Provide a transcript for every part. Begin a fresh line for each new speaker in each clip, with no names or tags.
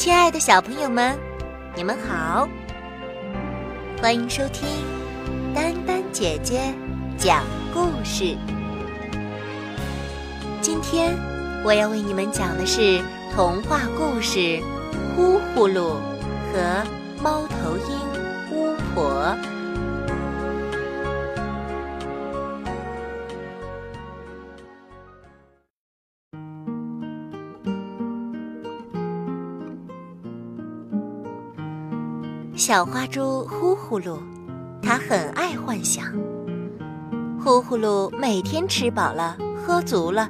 亲爱的小朋友们，你们好！欢迎收听丹丹姐姐讲故事。今天我要为你们讲的是童话故事《呼呼噜》和猫头鹰巫婆。小花猪呼呼噜，它很爱幻想。呼呼噜每天吃饱了、喝足了，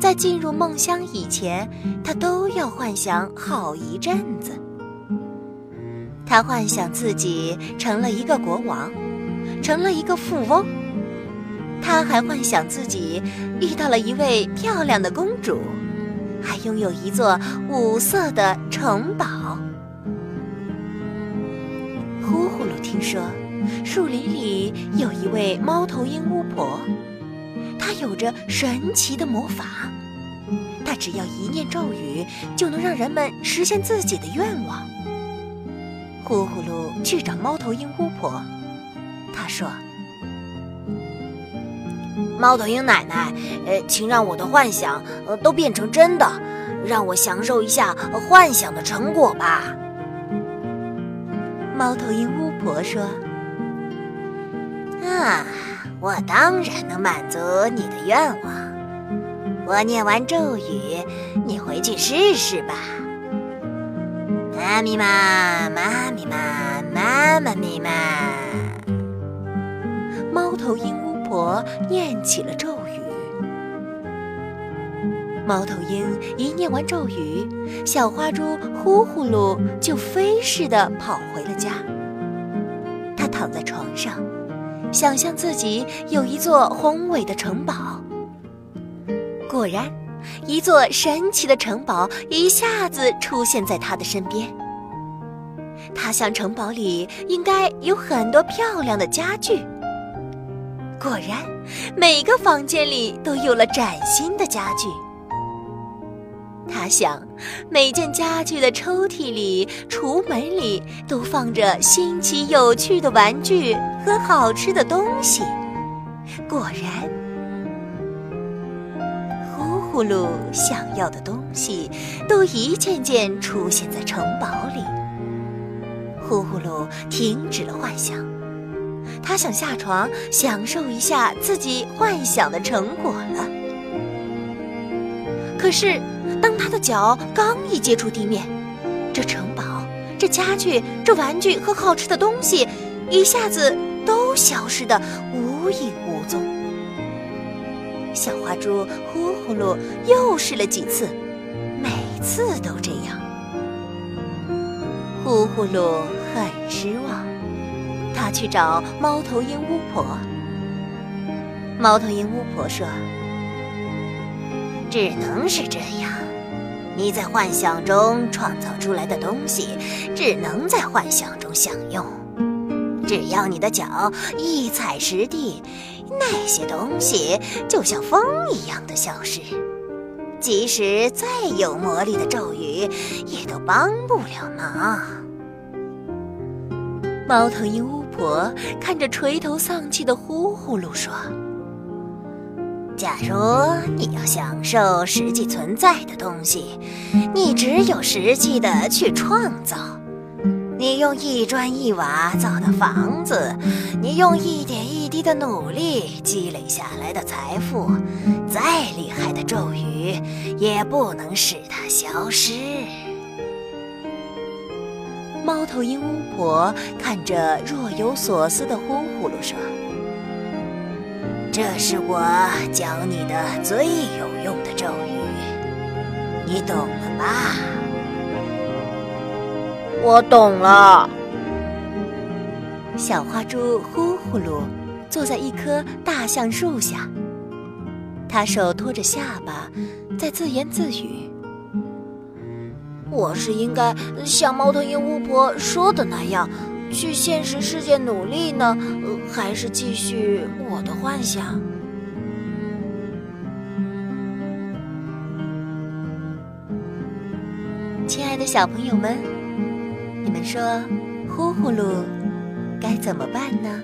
在进入梦乡以前，它都要幻想好一阵子。他幻想自己成了一个国王，成了一个富翁。他还幻想自己遇到了一位漂亮的公主，还拥有一座五色的城堡。呼呼噜听说，树林里有一位猫头鹰巫婆，她有着神奇的魔法，她只要一念咒语，就能让人们实现自己的愿望。呼呼噜去找猫头鹰巫婆，他说：“
猫头鹰奶奶，呃，请让我的幻想呃都变成真的，让我享受一下幻想的成果吧。”
猫头鹰巫婆说：“
啊，我当然能满足你的愿望。我念完咒语，你回去试试吧。妈咪妈，妈咪妈，妈妈咪妈。”
猫头鹰巫婆念起了咒。猫头鹰一念完咒语，小花猪呼呼噜就飞似的跑回了家。它躺在床上，想象自己有一座宏伟的城堡。果然，一座神奇的城堡一下子出现在他的身边。他想，城堡里应该有很多漂亮的家具。果然，每个房间里都有了崭新的家具。他想，每件家具的抽屉里、橱门里都放着新奇有趣的玩具和好吃的东西。果然，呼呼噜想要的东西都一件件出现在城堡里。呼呼噜停止了幻想，他想下床享受一下自己幻想的成果了。可是。他的脚刚一接触地面，这城堡、这家具、这玩具和好吃的东西，一下子都消失得无影无踪。小花猪呼呼噜又试了几次，每次都这样。呼呼噜很失望，他去找猫头鹰巫婆。猫头鹰巫婆说：“
只能是这样。”你在幻想中创造出来的东西，只能在幻想中享用。只要你的脚一踩实地，那些东西就像风一样的消失。即使再有魔力的咒语，也都帮不了忙。
猫头鹰巫婆看着垂头丧气的呼呼噜说。
假如你要享受实际存在的东西，你只有实际的去创造。你用一砖一瓦造的房子，你用一点一滴的努力积累下来的财富，再厉害的咒语也不能使它消失。
猫头鹰巫婆看着若有所思的呼呼噜说。
这是我教你的最有用的咒语，你懂了吧？
我懂了。
小花猪呼呼噜坐在一棵大橡树下，他手托着下巴，在自言自语：“
我是应该像猫头鹰巫婆说的那样。”去现实世界努力呢，还是继续我的幻想？
亲爱的小朋友们，你们说呼呼噜该怎么办呢？